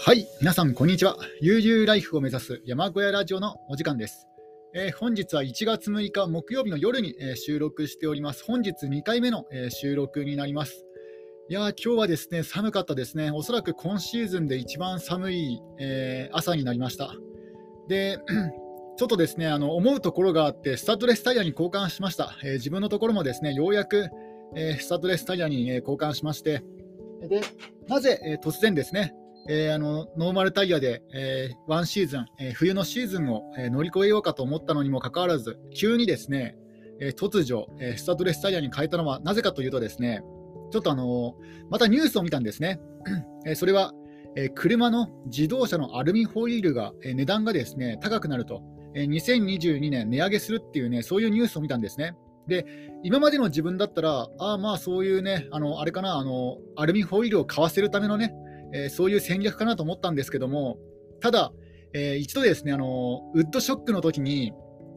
はい、皆さん、こんにちは。悠々ライフを目指す山小屋ラジオのお時間です。えー、本日は1月6日木曜日の夜に、えー、収録しております。本日2回目の、えー、収録になります。いや今日はですね、寒かったですね。おそらく今シーズンで一番寒い、え朝になりました。で、ちょっとですね、あの思うところがあって、スタッドレスタイヤに交換しました。え自分のところもですね、ようやく、えスタッドレスタイヤに、え交換しまして、でなぜ、え突然ですね、えー、あのノーマルタイヤで、えー、ワンシーズン、えー、冬のシーズンを、え乗り越えようかと思ったのにもかかわらず、急にですね、え突如、えスタッドレスタイヤに変えたのはなぜかというとですね、ちょっとあのまたニュースを見たんですね。えそれは、え車の自動車のアルミホイールが、え値段がですね高くなると、え2022年値上げするっていうね、そういうニュースを見たんですね。で今までの自分だったら、ああ、まあそういうね、あのあれかなあの、アルミホイールを買わせるためのね、え、そういう戦略かなと思ったんですけども、ただ、えー、一度ですね、あのウッドショックの時に、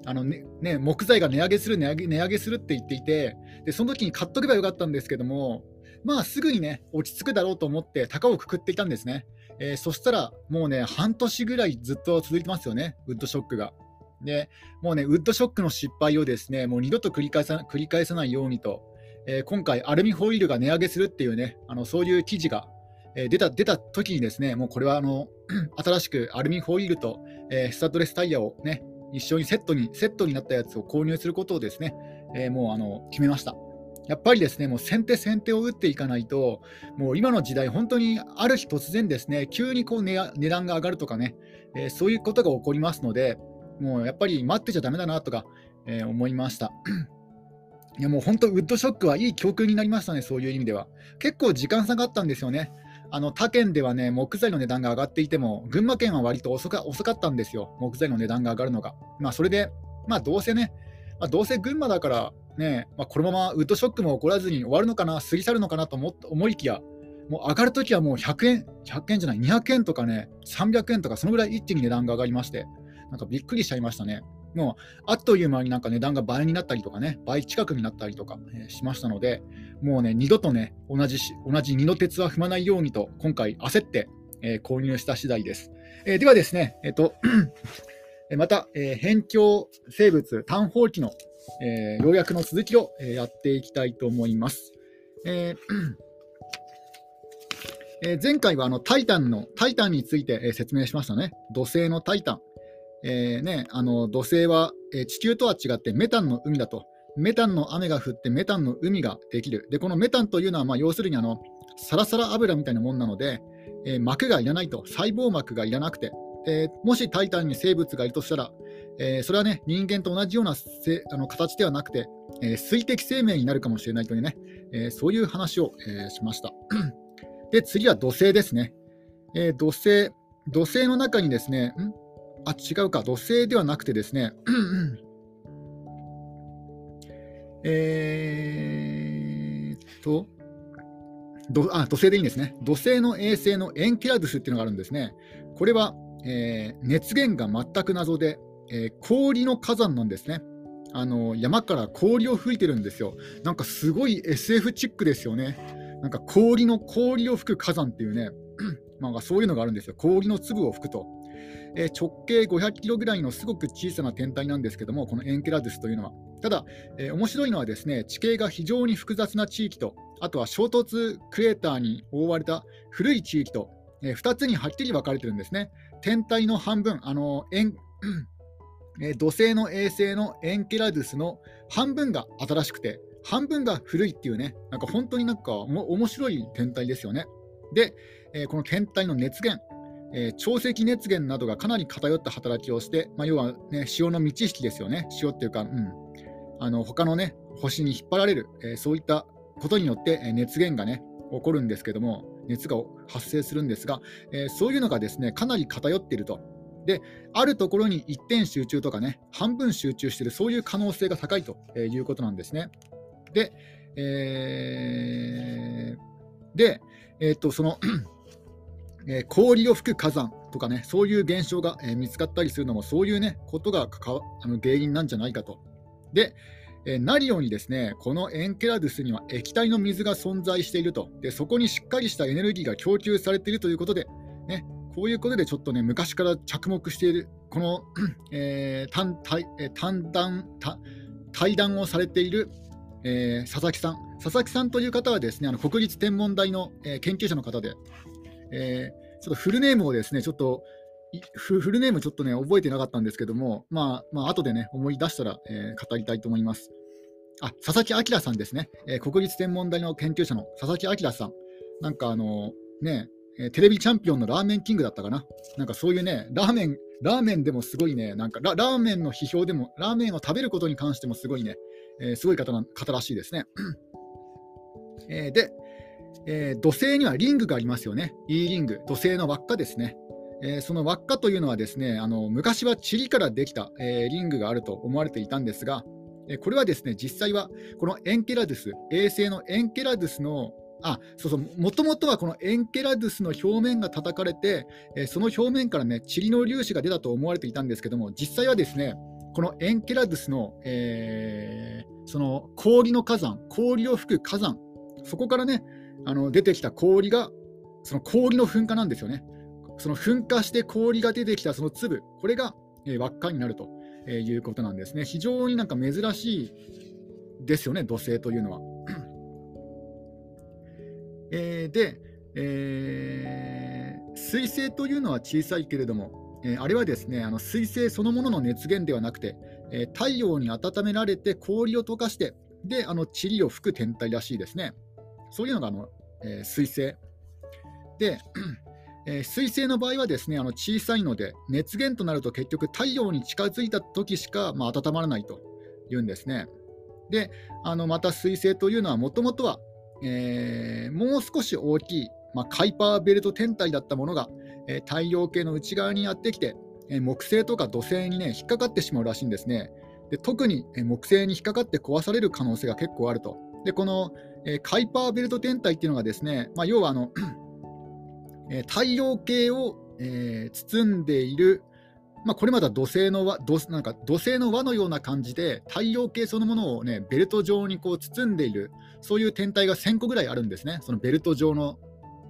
あのねね、木材が値上げする値上げ、値上げするって言っていてで、その時に買っとけばよかったんですけども、まあ、すぐにね、落ち着くだろうと思って、高をくくっていたんですね。えー、そしたら、もうね、半年ぐらいずっと続いてますよね、ウッドショックが。で、もうね、ウッドショックの失敗をですね、もう二度と繰り返さ繰り返さないようにと、えー、今回、アルミホイールが値上げするっていうね、あのそういう記事がえー、出た出た時にですね、もうこれはあの 新しくアルミホイールと、えー、スタッドレスタイヤをね、一緒にセットにセットになったやつを購入することをですね、えー、もうあの決めました。やっぱりですね、もう先手先手を打っていかないと、もう今の時代、本当にある日突然ですね、急にこう値段が上がるとかね、えー、そういうことが起こりますので、もうやっぱり待ってちゃだめだなとか、えー、思いました。いやもう本当、ウッドショックはいい教訓になりましたね、そういう意味では。結構時間差があったんですよね。あの他県ではね、木材の値段が上がっていても、群馬県は割と遅か遅かったんですよ、木材の値段が上がるのが。まあ、それで、まあ、どうせね、まあ、どうせ群馬だからね、まあ、このままウッドショックも起こらずに終わるのかな、過ぎ去るのかなと思思いきや、もう上がるときはもう100円、100円じゃない、200円とかね、300円とか、そのぐらい一気に値段が上がりまして、なんかびっくりしちゃいましたね。もうあっという間になんか値段が倍になったりとかね、倍近くになったりとか、えー、しましたので、もうね、二度とね、同じ同じ二の鉄は踏まないようにと、今回焦って、えー、購入した次第です。えー、ではですね、えっ、と、また、えー、辺境生物、単法機の、えー、要約の続きを、えー、やっていきたいと思います。えーえー、前回はあのタイタンのタイタンについて、えー、説明しましたね。土星のタイタン。えーね、あの土星は、え、地球とは違ってメタンの海だと。メタンの雨が降ってメタンの海ができる。で、このメタンというのは、まあ、要するにあのサラサラ油みたいなもんなので、えー、膜がいらないと、細胞膜がいらなくて、えー、もしタイタンに生物がいるとしたら、えー、それはね、人間と同じようなせあの形ではなくて、え水滴生命になるかもしれないというね、えそういう話を、えしました。で、次は土星ですね。え土星、土星の中にですね、ん？あ、違うか、土星ではなくてですね、えーと、あ、土星でいいんですね。土星の衛星のエンケラドゥスっていうのがあるんですね。これは、えー、熱源が全く謎で、えー、氷の火山なんですね。あの山から氷を吹いてるんですよ。なんかすごい SF チックですよね。なんか氷の氷を吹く火山っていうね、まあ、そういうのがあるんですよ。氷の粒を吹くと。えー、直径500キロぐらいのすごく小さな天体なんですけども、このエンケラドゥスというのは。ただ、えー、面白いのはですね、地形が非常に複雑な地域と、あとは衝突クレーターに覆われた古い地域と、えー、2つにはっきり分かれてるんですね。天体の半分、あのエンえ土星の衛星のエンケラドゥスの半分が新しくて、半分が古いっていうね、なんか本当になんか面白い天体ですよね。で、えー、この天体の熱源、えー、潮汐熱源などがかなり偏った働きをして、まあ、要は、ね、潮の満ち引きですよね、潮っていうか、うん、あの他の、ね、星に引っ張られる、えー、そういったことによって、熱源が、ね、起こるんですけども、熱が発生するんですが、えー、そういうのがですねかなり偏っていると。であるところに一点集中とかね、半分集中している、そういう可能性が高いということなんですね。で、えー、でえー、とそのえー、氷を吹く火山とかね、そういう現象が、え、見つかったりするのも、そういうね、ことがあの原因なんじゃないかと。で、え、なるようにですね、このエンケラドゥスには液体の水が存在していると。で、そこにしっかりしたエネルギーが供給されているということで、ね、こういうことでちょっとね、昔から着目している、この、えー、単対単談対談をされている、えー、佐々木さん。佐々木さんという方はですね、あの国立天文台の、えー、研究者の方で、えー、ちょっとフルネームをですね、ちょっとフルネームちょっとね、覚えてなかったんですけども、まあ、まあ後でね、思い出したら、えー、語りたいと思います。あ、佐々木明さんですね、えー、国立天文台の研究者の佐々木明さん。なんかあのね、テレビチャンピオンのラーメンキングだったかな。なんかそういうね、ラーメン、ラーメンでもすごいね、なんかラーメンの批評でも、ラーメンを食べることに関してもすごいね、えー、すごい方な方らしいですね。えー、で、えー、土星にはリングがありますよね。E リング、土星の輪っかですね。えー、その輪っかというのはですね、あの昔は塵からできた、えー、リングがあると思われていたんですが、えこれはですね、実際はこのエンケラドゥス、衛星のエンケラドゥスのあそうそう、もともとはこのエンケラドゥスの表面が叩かれて、えー、その表面からね、塵の粒子が出たと思われていたんですけども、実際はですね、このエンケラドゥスの、えー、その氷の火山、氷を吹く火山、そこからね、あの出てきた氷が、その氷の噴火なんですよね。その噴火して氷が出てきたその粒、これが、えー、輪っかになるとえいうことなんですね。非常になんか珍しいですよね、土星というのは。えー、で、えー、水星というのは小さいけれども、えー、あれはですねあの水星そのものの熱源ではなくて、えー、太陽に温められて氷を溶かしてであの塵を吹く天体らしいですね。そういうのがあの、えー、水星で、えー、水星の場合はですねあの小さいので熱源となると結局太陽に近づいた時しか、まあ、温まらないというんですね。であのまた水星というのはもともとはえ、もう少し大きい、まあ、カイパーベルト天体だったものが、えー、太陽系の内側にやってきて、え、木星とか土星に、ね、引っかかってしまうらしいんですね。で特に、木星に引っかかって壊される可能性が結構あると。でこの、えカイパーベルト天体っていうのがですね、まあ、要はあの太陽系を、え包んでいるまあ、これまた土星の輪土なんか土星の輪のような感じで太陽系そのものを、ね、ベルト状にこう包んでいるそういう天体が1000個ぐらいあるんですね、そのベルト状の、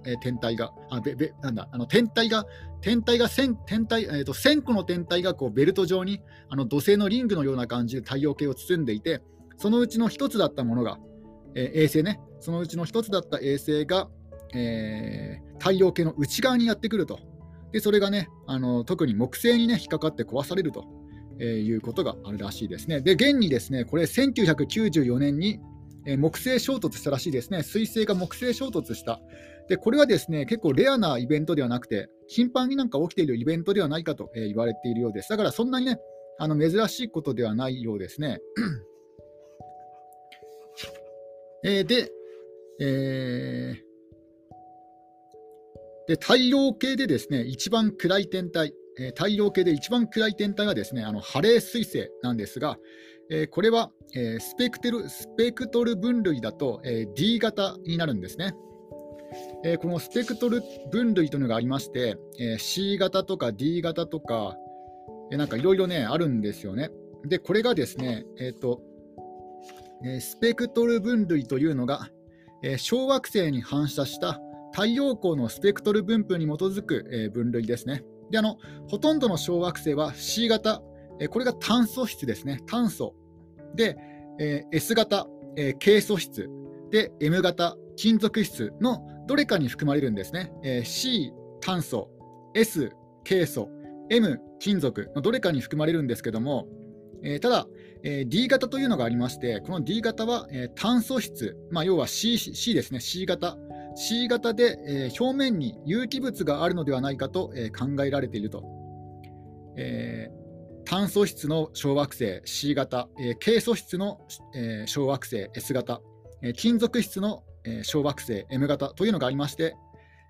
えー、天体が。あべべなんだあの天体が天体が 1000, 天体、えーと、1000個の天体がこうベルト状にあの土星のリングのような感じで太陽系を包んでいて、そのうちの1つだったものが、えー、衛星ね、そのうちの1つだった衛星が、えー、太陽系の内側にやってくると。でそれがねあの特に木星に、ね、引っかかって壊されると、えー、いうことがあるらしいですね。で現にですねこれ1994年に、えー、木星衝突したらしいですね。水星が木星衝突した。でこれはですね結構レアなイベントではなくて頻繁になんか起きているイベントではないかと、え、言われているようです。だからそんなにねあの珍しいことではないようですね。えで、えーで太陽系でですね一番暗い天体、えー、太陽系で一番暗い天体がですねあのハレー彗星なんですが、えー、これは、えー、スペクテルスペクトル分類だと、え D 型になるんですね。えこのスペクトル分類というのがありまして、え C 型とか D 型とか、えなんかいろいろねあるんですよね。でこれがですね、えーとえスペクトル分類というのが、え小惑星に反射した太陽光のスペクトル分布に基づく、え、分類ですね。であのほとんどの小惑星は C 型、え、これが炭素質ですね、炭素。で、え、S 型、え、ケイ素質。で、M 型、金属質のどれかに含まれるんですね。え、C、炭素、S、ケイ素、M、金属のどれかに含まれるんですけども、え、ただ、えー、D 型というのがありまして、この D 型は、えー、炭素質、まあ、要は C, C ですね、C 型。C 型で、えー、表面に有機物があるのではないかと、えー、考えられていると。えー、炭素質の小惑星 C 型、えー、ケイ素質の、えー、小惑星 S 型、えー、金属質の、えー、小惑星 M 型というのがありまして、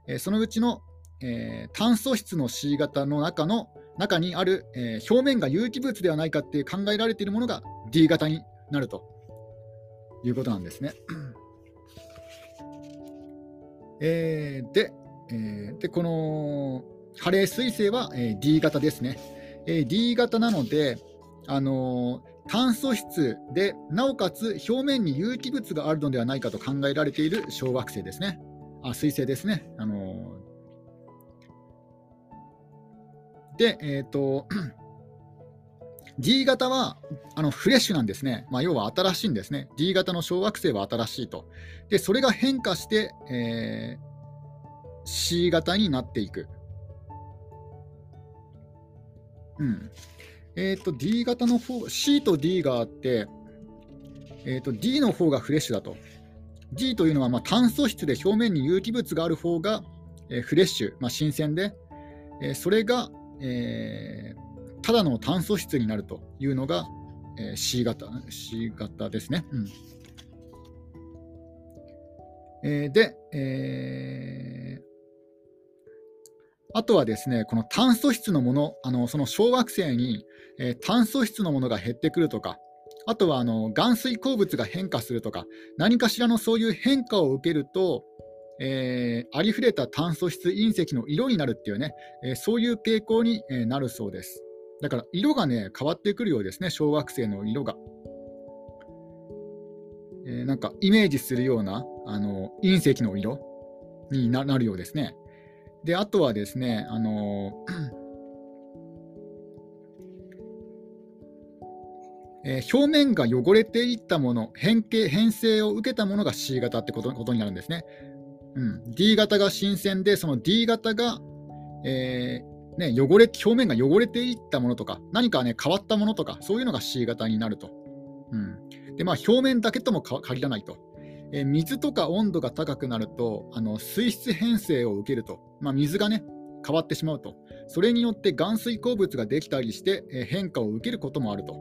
えー、そのうちの、えー、炭素質の C 型の中の中にある、えー、表面が有機物ではないかって考えられているものが D 型になるということなんですね。えー、で、えー、で、このハレー彗星は、えー、D 型ですね。えー、D 型なので、あのー、炭素質で、なおかつ表面に有機物があるのではないかと考えられている小惑星ですね。あ、彗星ですね。あので、えっ、ー、と、D 型はあのフレッシュなんですね、まあ、要は新しいんですね。D 型の小惑星は新しいと。で、それが変化して、えー、C 型になっていく。うん。え、ー、と、D 型の方、C と D があって、えーと、D の方がフレッシュだと。D というのはまあ炭素質で表面に有機物がある方が、え、フレッシュ、まあ、新鮮で、え、それが、えー、ただの炭素質になるというのが、えー、C 型 C 型ですね。うんえー、で、えー、あとはですね、この炭素質のもの、あのその小惑星に、えー、炭素質のものが減ってくるとか、あとはあの含水鉱物が変化するとか、何かしらのそういう変化を受けると、えー、ありふれた炭素質隕石の色になるっていうね、えー、そういう傾向に、なるそうです。だから色がね、変わってくるようですね、小惑星の色が。えー、なんかイメージするようなあの隕石の色になるようですね。で、あとはですね、あのえー、表面が汚れていったもの、変形、変性を受けたものが C 型ってことことになるんですね。うん、D 型が新鮮で、その D 型が、えーね、汚れ表面が汚れていったものとか、何か、ね、変わったものとか、そういうのが C 型になると。うんでまあ、表面だけとも限らないと。えー、水とか温度が高くなると、あの水質変性を受けると。まあ、水がね、変わってしまうと。それによって含水鉱物ができたりして、えー、変化を受けることもあると。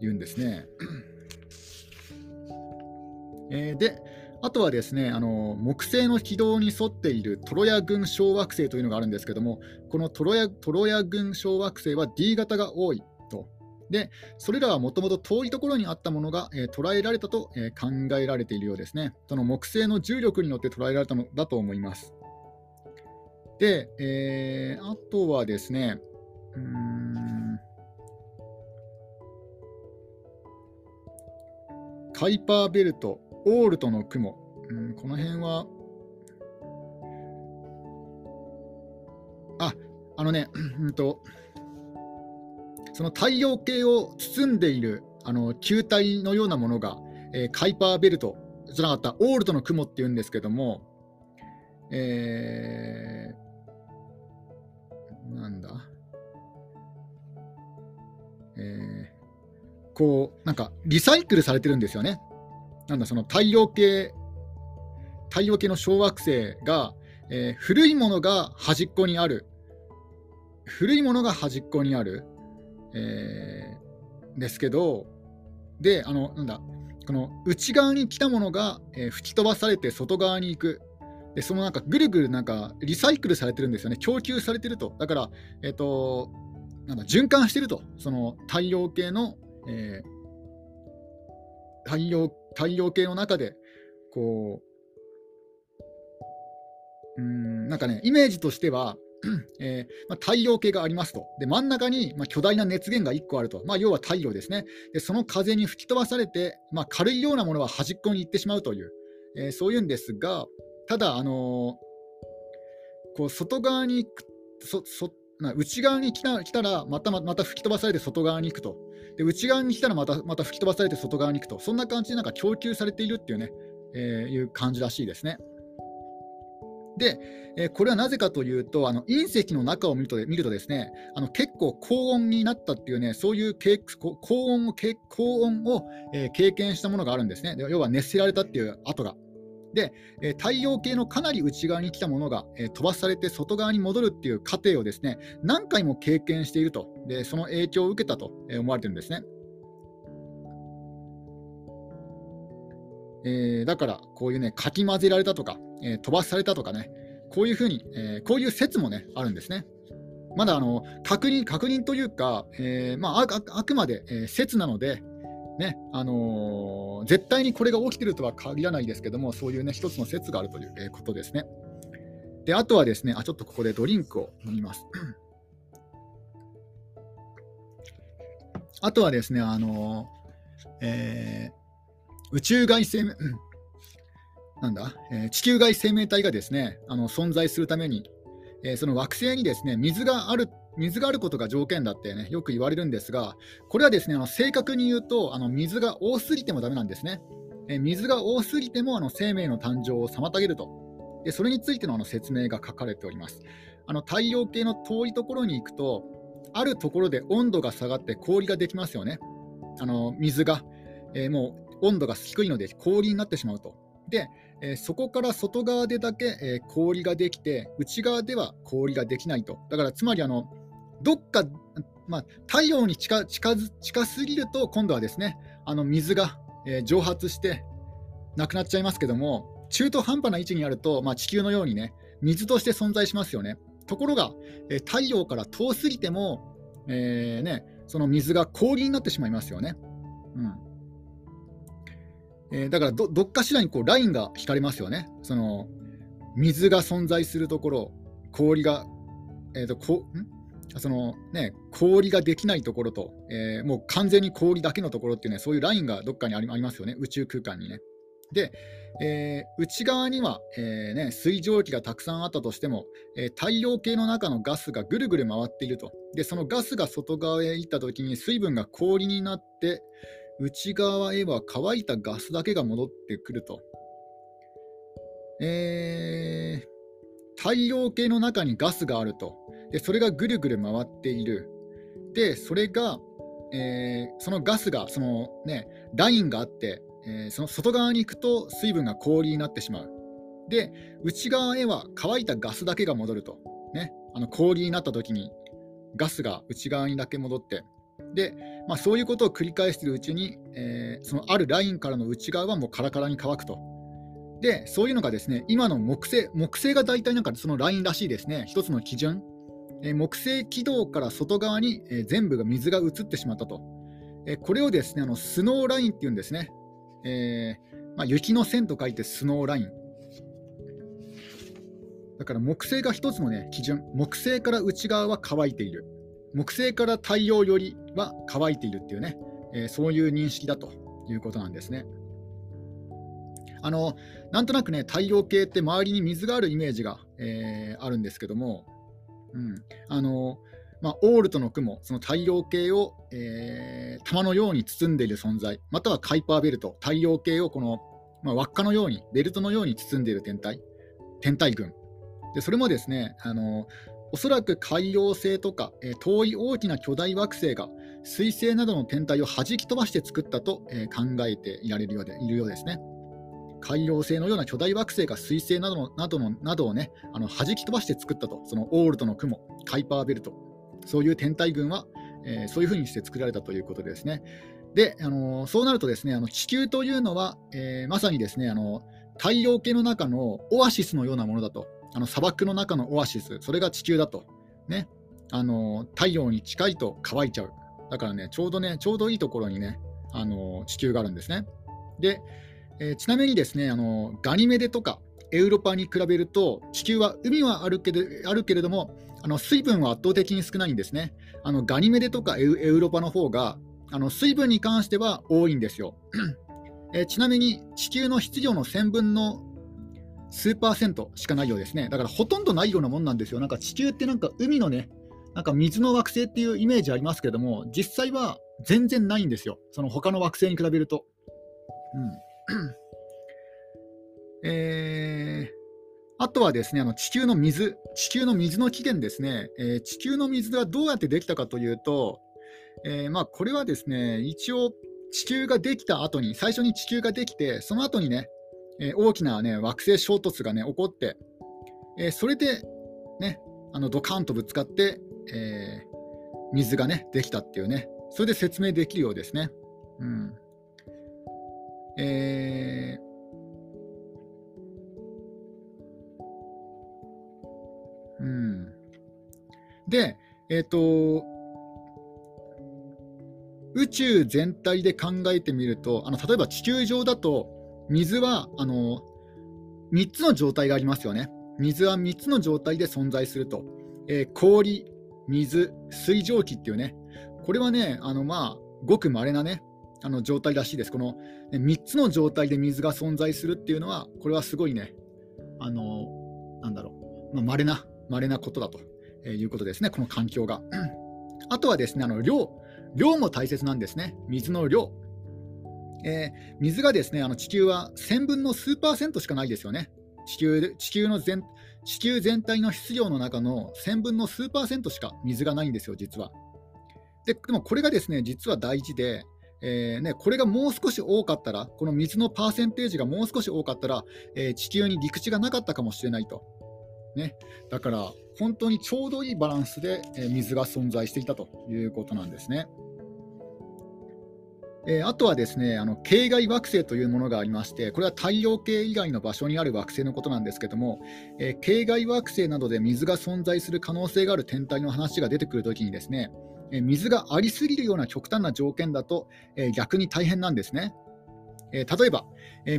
言うんですね。えー、で、あとはですねあの木星の軌道に沿っているトロヤ群小惑星というのがあるんですけども、このトロヤトロヤ群小惑星は D 型が多いと。で、それらはもともと遠いところにあったものが、えー、捉えられたと、えー、考えられているようですね。その木星の重力によって捉えられたのだと思います。で、えー、あとはですね、うーんカイパーベルト、オールトの雲、うん、この辺は、ああのね、うんと、その太陽系を包んでいるあの球体のようなものが、えー、カイパーベルトじゃなかったオールトの雲っていうんですけども、えー、なんだ、えー、こうなんかリサイクルされてるんですよね。なんだその太陽系太陽系の小惑星が、えー、古いものが端っこにある。古いものが端っこにある、えー、ですけどであのなんだこの内側に来たものが、えー、吹き飛ばされて外側に行く。でそのなんかぐるぐるなんかリサイクルされてるんですよね。供給されてると。だからえっ、ー、となんだ循環してると。その太陽系の、えー、太陽太陽系の中でこううんなんかねイメージとしては えーまあ、太陽系がありますと。で真ん中に、まあ、巨大な熱源が1個あると。まあ、要は太陽ですね。でその風に吹き飛ばされて、ま、軽いようなものは端っこに行ってしまうという、えー、そういうんですが、ただ、あのー、こう外側に行くそそ内側に来た来たらまたまた吹き飛ばされて外側に行くと。で内側に来たらまたまた吹き飛ばされて外側に行くと。そんな感じでなんか供給されているっていうね、えー、いう感じらしいですね。で、えー、これはなぜかというと、あの隕石の中を見ると見るとですね、あの結構高温になったっていうね、そういう高温を高温を、えー、経験したものがあるんですね。要は熱せられたっていう跡が。で、え、太陽系のかなり内側に来たものが、え、飛ばされて外側に戻るっていう過程をですね、何回も経験していると、でその影響を受けたと思われてるんですね。えー、だから、こういうね、かき混ぜられたとか、えー、飛ばされたとかね、こういうふうに、えー、こういう説もね、あるんですね。まだあの確認確認というか、えまあ、あくまで、え、説なので、ねあのー、絶対にこれが起きてるとは限らないですけども、そういうね、一つの説があるという、ことですね。で、あとはですね、あちょっとここでドリンクを飲みます。あとはですね、あのー、えー、宇宙外生命、なんだ、えー、地球外生命体がですね、あの存在するために、えー、その惑星にですね水がある水があることが条件だって、ね、よく言われるんですが、これはですねあの正確に言うとあの水が多すぎてもダメなんですね。え、水が多すぎてもあの生命の誕生を妨げると、でそれについてのあの説明が書かれております。あの太陽系の遠いところに行くと、あるところで温度が下がって氷ができますよね。あの水が、えー、もう温度が低いので氷になってしまうと。で、えー、そこから外側でだけ、えー、氷ができて、内側では氷ができないと。だからつまりあの、どっか、まあ、太陽に近近近すぎると、今度はですね、あの水が、えー、蒸発してなくなっちゃいますけども、中途半端な位置にあると、まあ、地球のようにね、水として存在しますよね。ところが、えー、太陽から遠すぎても、えーね、その水が氷になってしまいますよね。うんえー、だからど、どっかしらにこうラインが引かれますよね。その水が存在するところ、氷が、えーとこん？そのね、氷ができないところと、えー、もう完全に氷だけのところっていうね、そういうラインがどっかにありますよね、宇宙空間にね。で、えー、内側には、えーね、水蒸気がたくさんあったとしても、えー、太陽系の中のガスがぐるぐる回っていると。で、そのガスが外側へ行ったときに水分が氷になって、内側へは乾いたガスだけが戻ってくると。えー、太陽系の中にガスがあると。で、それがぐるぐる回っている。で、それが、えー、そのガスが、そのね、ラインがあって、えー、その外側に行くと水分が氷になってしまう。で、内側へは乾いたガスだけが戻ると。ね、あの氷になった時にガスが内側にだけ戻って、で、まあ、そういうことを繰り返しているうちに、えー、そのあるラインからの内側はもうカラカラに乾くと。で、そういうのがですね、今の木星、木星が大体なんかそのラインらしいですね、一つの基準。えー、木星軌道から外側に、えー、全部が水が移ってしまったと。えこれをですね、あのスノーラインっていうんですね。えまあ、雪の線と書いてスノーライン。だから木星が一つのね、基準。木星から内側は乾いている。木星から太陽よりは乾いているっていうね、えー、そういう認識だということなんですね。あのなんとなくね、太陽系って周りに水があるイメージが、えー、あるんですけども、うんあのまあ、オールトの雲、その太陽系を、えー、玉のように包んでいる存在、またはカイパーベルト、太陽系をこの、まあ、輪っかのように、ベルトのように包んでいる天体、天体群。でそれもですね、あのおそらく海洋星とか、えー、遠い大きな巨大惑星が水星などの天体を弾き飛ばして作ったと、えー、考えていられるようでいるようですね。海洋星のような巨大惑星が水星などのなどのなどをね、あの弾き飛ばして作ったと、そのオールトの雲、カイパーベルト、そういう天体群は、えー、そういうふうにして作られたということですね。で、あの、そうなるとですね、あの地球というのは、えー、まさにですね、あの太陽系の中のオアシスのようなものだと。あの砂漠の中のオアシス、それが地球だと。ね。あの太陽に近いと乾いちゃう。だからね、ちょうどね、ちょうどいいところにね、あの地球があるんですね。で、えー、ちなみにですね、あのガニメデとかエウロパに比べると、地球は海はあるけどあるけれども、あの水分は圧倒的に少ないんですね。あのガニメデとかエウロパの方があの水分に関しては多いんですよ。えー、ちなみに地球の質量の1000分の数パーセントしかないようですね。だからほとんどないようなもんなんですよ。なんか地球ってなんか海のね、なんか水の惑星っていうイメージありますけども、実際は全然ないんですよ。その他の惑星に比べると。うん。えー、あとはですね、あの地球の水、地球の水の起源ですね、えー、地球の水はどうやってできたかというと、えー、まあ、これはですね、一応地球ができた後に、最初に地球ができて、その後にね、えー、大きな、ね、惑星衝突が、ね、起こって、え、それで、ね、あのドカンとぶつかって、え、水が、ね、できたっていうね、それで説明できるようですね。うん。えーうん、で、えっ、と、宇宙全体で考えてみると、あの例えば地球上だと、水はあの3つの状態がありますよね。水は3つの状態で存在すると。えー、氷、水、水蒸気っていうね、これはね、あのまあ、ごく稀なね、あの状態らしいです。この、ね、3つの状態で水が存在するっていうのは、これはすごいね、あのなんだろう、まあ、稀な稀なことだということですね、この環境が。あとはですね、あの量、量も大切なんですね、水の量。えー、水がですねあの地球は1000分の数パーセントしかないですよね。地球地球の全地球全体の質量の中の1000分の数パーセントしか水がないんですよ、実は。ででもこれがですね実は大事で、えーね、これがもう少し多かったら、この水のパーセンテージがもう少し多かったら、えー、地球に陸地がなかったかもしれないと。ね、だから、本当にちょうどいいバランスで、えー、水が存在していたということなんですね。えー、あとはですねあの系外惑星というものがありまして、これは太陽系以外の場所にある惑星のことなんですけども、えー、系外惑星などで水が存在する可能性がある天体の話が出てくるときにですね、水がありすぎるような極端な条件だと、逆に大変なんですね。例えば、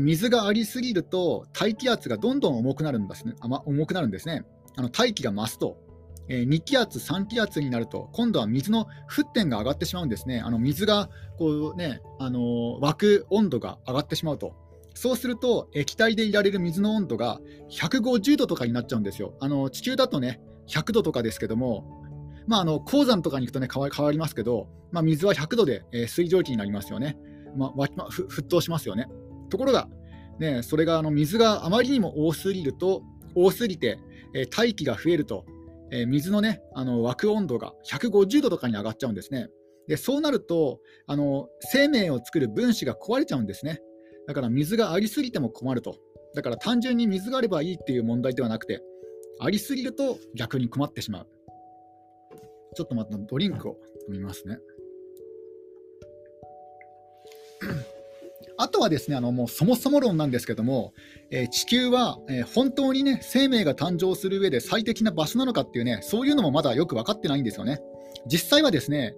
水がありすぎると大気圧がどんどん重くなるんですね。あ、重くなるんですね。あの大気が増すとえ2気圧、3気圧になると、今度は水の沸点が上がってしまうんですね。あの水がこう、ね、あの沸く温度が上がってしまうと。そうすると、液体でいられる水の温度が150度とかになっちゃうんですよ。あの地球だとね、100度とかですけども、まあ、あの鉱山とかに行くとね変わ変わりますけど、まあ、水は100度で、えー、水蒸気になりますよね。まあ、ま沸騰しますよね。ところが、ね、それがあの水があまりにも多すぎると、多すぎて、えー、大気が増えると、えー、水のね、あの沸く温度が150度とかに上がっちゃうんですね。でそうなるとあの、生命を作る分子が壊れちゃうんですね。だから水がありすぎても困ると。だから単純に水があればいいっていう問題ではなくて、ありすぎると逆に困ってしまう。ちょっと待って、ドリンクを飲みますね。あとはですね、あのもうそもそも論なんですけども、えー、地球は、えー、本当にね、生命が誕生する上で最適な場所なのかっていうね、そういうのもまだよく分かってないんですよね。実際はですね、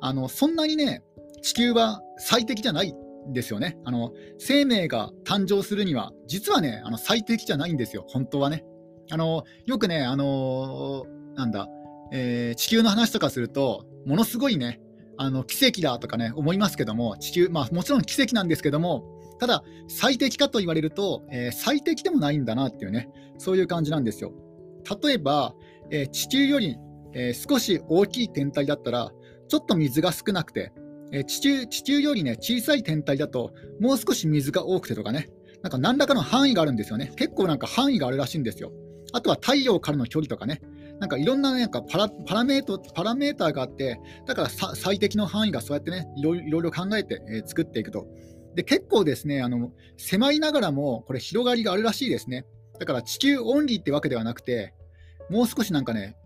あのそんなにね、地球は最適じゃないんですよね。あの生命が誕生するには、実はね、あの最適じゃないんですよ、本当はね。あのよくね、あのなんだ、えー、地球の話とかすると、ものすごいね、あの奇跡だとかね思いますけども地球、まあ、もちろん奇跡なんですけどもただ最適かと言われると、えー、最適でもないんだなっていうねそういう感じなんですよ。例えば、えー、地球より、えー、少し大きい天体だったらちょっと水が少なくて、え地球地球よりね小さい天体だともう少し水が多くてとかねなんか何らかの範囲があるんですよね。結構なんか範囲があるらしいんですよ。あとは太陽からの距離とかね。なんかいろんななんかパラパラメートパラメーターがあって、だから最適の範囲がそうやってね、いろいろ考えて、えー、作っていくと。で、結構ですね、あの狭いながらも、これ、広がりがあるらしいですね。だから地球オンリーってわけではなくて、もう少しなんかね、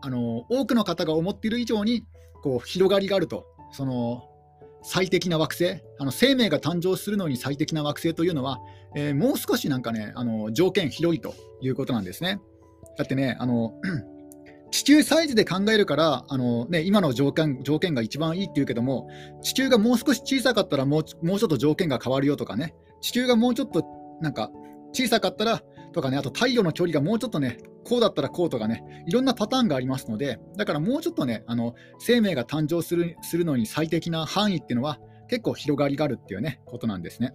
あの多くの方が思っている以上にこう広がりがあると、その最適な惑星あの、生命が誕生するのに最適な惑星というのは、えー、もう少しなんかね、あの条件広いということなんですね。だってね、あの 地球サイズで考えるからあの、ね、今の条件条件が一番いいっていうけども、地球がもう少し小さかったらもうもうちょっと条件が変わるよとかね、地球がもうちょっとなんか小さかったらとかね、あと太陽の距離がもうちょっとね、こうだったらこうとかね、いろんなパターンがありますので、だからもうちょっとね、あの生命が誕生するするのに最適な範囲っていうのは結構広がりがあるっていうね、ことなんですね。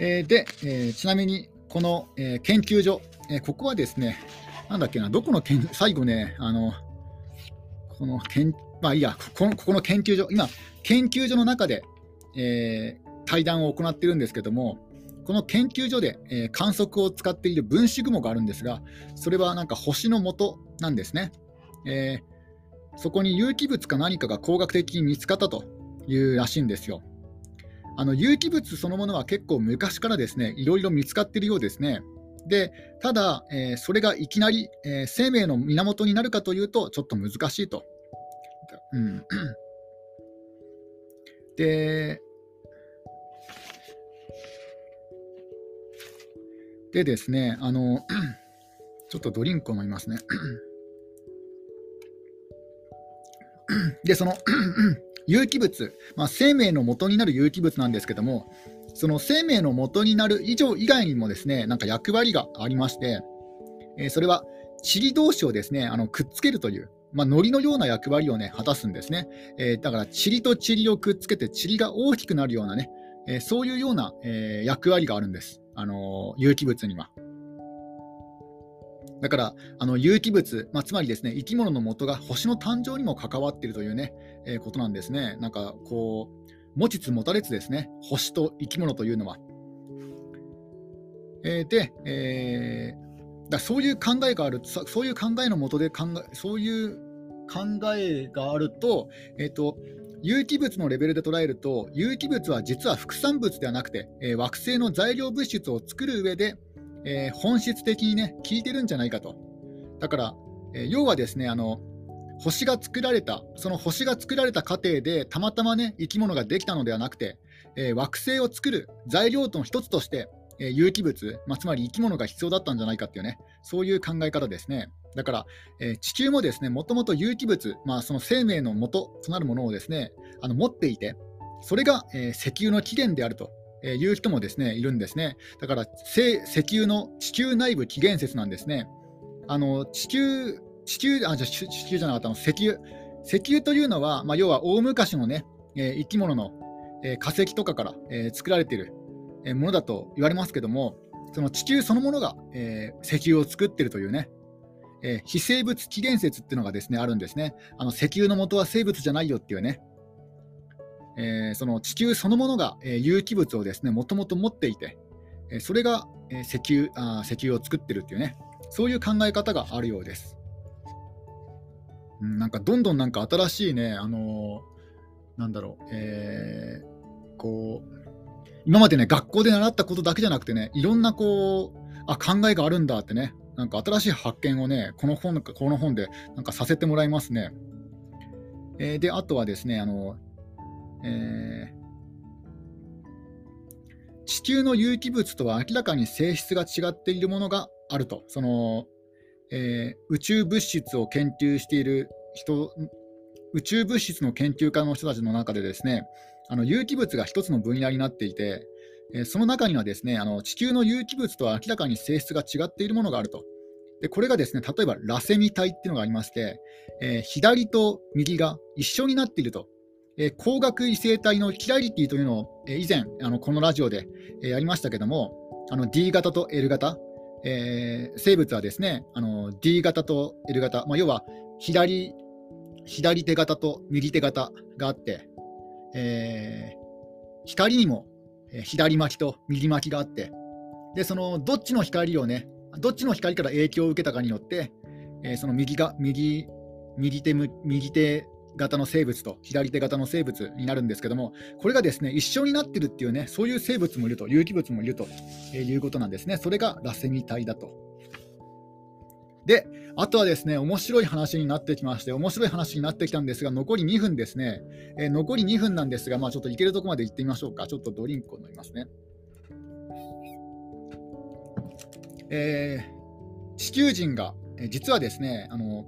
えー、で、えー、ちなみにこの、えー、研究所、えここはですね、なんだっけな、どこの研最後ね、あの、この研、まあいいや、このここの研究所、今、研究所の中で、えー、対談を行っているんですけども、この研究所で、え、観測を使っている分子雲があるんですが、それはなんか星の元なんですね。え、そこに有機物か何かが工学的に見つかったというらしいんですよ。あの有機物そのものは結構昔からですねいろいろ見つかっているようですね。でただ、えー、それがいきなり、えー、生命の源になるかというとちょっと難しいと。うん、ででですね、あのちょっとドリンクを飲みますね。で、その有機物、まあ、生命の元になる有機物なんですけども、その生命の元になる以上以外にもですね、なんか役割がありまして、えー、それは塵同士をですね、あのくっつけるという、まあ、糊のような役割をね、果たすんですね。えー、だから、塵と塵をくっつけて、塵が大きくなるようなね、えー、そういうような、え役割があるんです。あの有機物には。だからあの有機物、まあ、つまりですね生き物の元が星の誕生にも関わっているというね、えー、ことなんですね。なんかこう持ちつ持たれつですね、星と生き物というのは。えー、で、えー、だそういう考えがある、そういう考えのもとで考え、そういう考えがあると、えーと、有機物のレベルで捉えると、有機物は実は副産物ではなくて、えー、惑星の材料物質を作る上で、えー、本質的にね、効いてるんじゃないかと。だから、えー、要はですね、あの星が作られた、その星が作られた過程で、たまたまね、生き物ができたのではなくて、えー、惑星を作る材料の一つとして、えー、有機物、まあ、つまり生き物が必要だったんじゃないかっていうね、そういう考え方ですね。だから、えー、地球もですね、もともと有機物、まあ、その生命の元となるものをですね、あの持っていて、それが、え石油の起源であるとえいう人もですねいるんですね。だから、石油の地球内部起源説なんですね。あの地球地球、あ、じゃ地球じゃなかったの、石油。石油というのは、まあ、要は大昔のね、えー、生き物の、えー、化石とかから、えー、作られている、え、ものだと言われますけども、その地球そのものが、えー、石油を作っているというね、えー、非生物起源説っていうのがですねあるんですね。あの石油の元は生物じゃないよっていうね、えー、その地球そのものが、えー、有機物をですねもともと持っていて、えー、それが、え、石油あ石油を作ってるっていうね、そういう考え方があるようです。うん、なんかどんどんなんか新しいね、あのー、なんだろう、え、こう、今までね、学校で習ったことだけじゃなくてね、いろんなこう、あ、考えがあるんだってね、なんか新しい発見をね、この本この本でなんかさせてもらいますね。えー、で、あとはですね、あの、えー、地球の有機物とは明らかに性質が違っているものがあると。そのえー、宇宙物質を研究している人、宇宙物質の研究家の人たちの中でですね、あの有機物が一つの分野になっていて、えー、その中にはですねあの地球の有機物とは明らかに性質が違っているものがあると。でこれがですね例えばラセミ体っていうのがありまして、えー、左と右が一緒になっていると。えー、光学異性体のキラリティというのを、えー、以前あのこのラジオで、えー、やりましたけどもあの D 型と L 型、えー、生物はですねあの D 型と L 型、まあ、要は左左手型と右手型があって、えー、光にも左巻きと右巻きがあってでそのどっちの光をねどっちの光から影響を受けたかによって、えー、その右が右右手右手型の生物と左手型の生物になるんですけども、これがですね一緒になってるっていうね、そういう生物もいると、有機物もいるということなんですね。それがラセミ体だと。で、あとはですね、面白い話になってきまして、面白い話になってきたんですが、残り2分ですね。えー、残り2分なんですが、まあ、ちょっといけるとこまで行ってみましょうか。ちょっとドリンクを飲みますね。えー、地球人が、実はですね、あの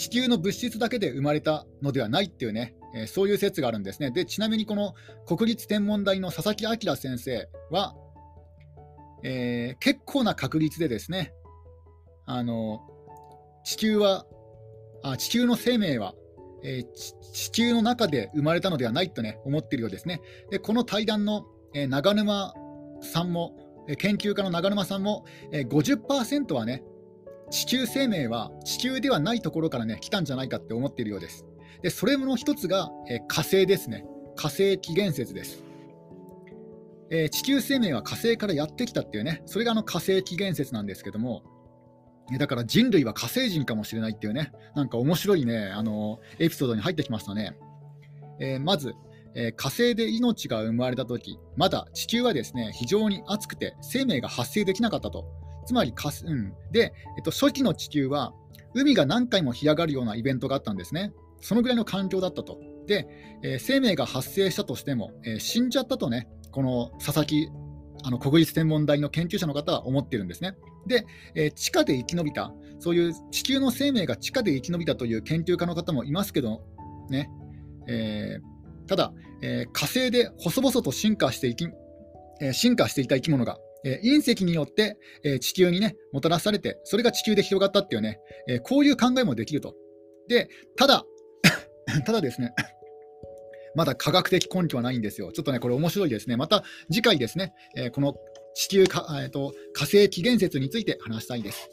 地球の物質だけで生まれたのではないっていうね、えー、そういう説があるんですね。でちなみにこの国立天文台の佐々木明先生は、えー、結構な確率でですね、あの地球はあ地球の生命は、えー、地球の中で生まれたのではないとね思っているようですね。でこの対談の、え、長沼さんも研究家の長沼さんも、え、50%はね地球生命は地球ではないところからね来たんじゃないかって思っているようです。でそれの一つが、えー、火星ですね。火星起源説です。えー、地球生命は火星からやってきたっていうね、それがあの火星起源説なんですけども、だから人類は火星人かもしれないっていうね、なんか面白いね、あのエピソードに入ってきましたね。えー、まず、えー、火星で命が生まれたとき、まだ地球はですね、非常に熱くて生命が発生できなかったと。つまりかす、うん、で、えっと、初期の地球は海が何回も干上がるようなイベントがあったんですね。そのぐらいの環境だったと。で、えー、生命が発生したとしても、えー、死んじゃったとね、この佐々木あの国立天文台の研究者の方は思ってるんですね。で、えー、地下で生き延びた、そういう地球の生命が地下で生き延びたという研究家の方もいますけど、ね、えー、ただ、えー、火星で細々と進化していき、え進化していた生き物が、え隕石によって、え地球にね、もたらされて、それが地球で広がったっていうね、えこういう考えもできると。で、ただ、ただですね、まだ科学的根拠はないんですよ。ちょっとね、これ面白いですね。また次回ですね、えこの地球か、えーと、火星起源説について話したいです。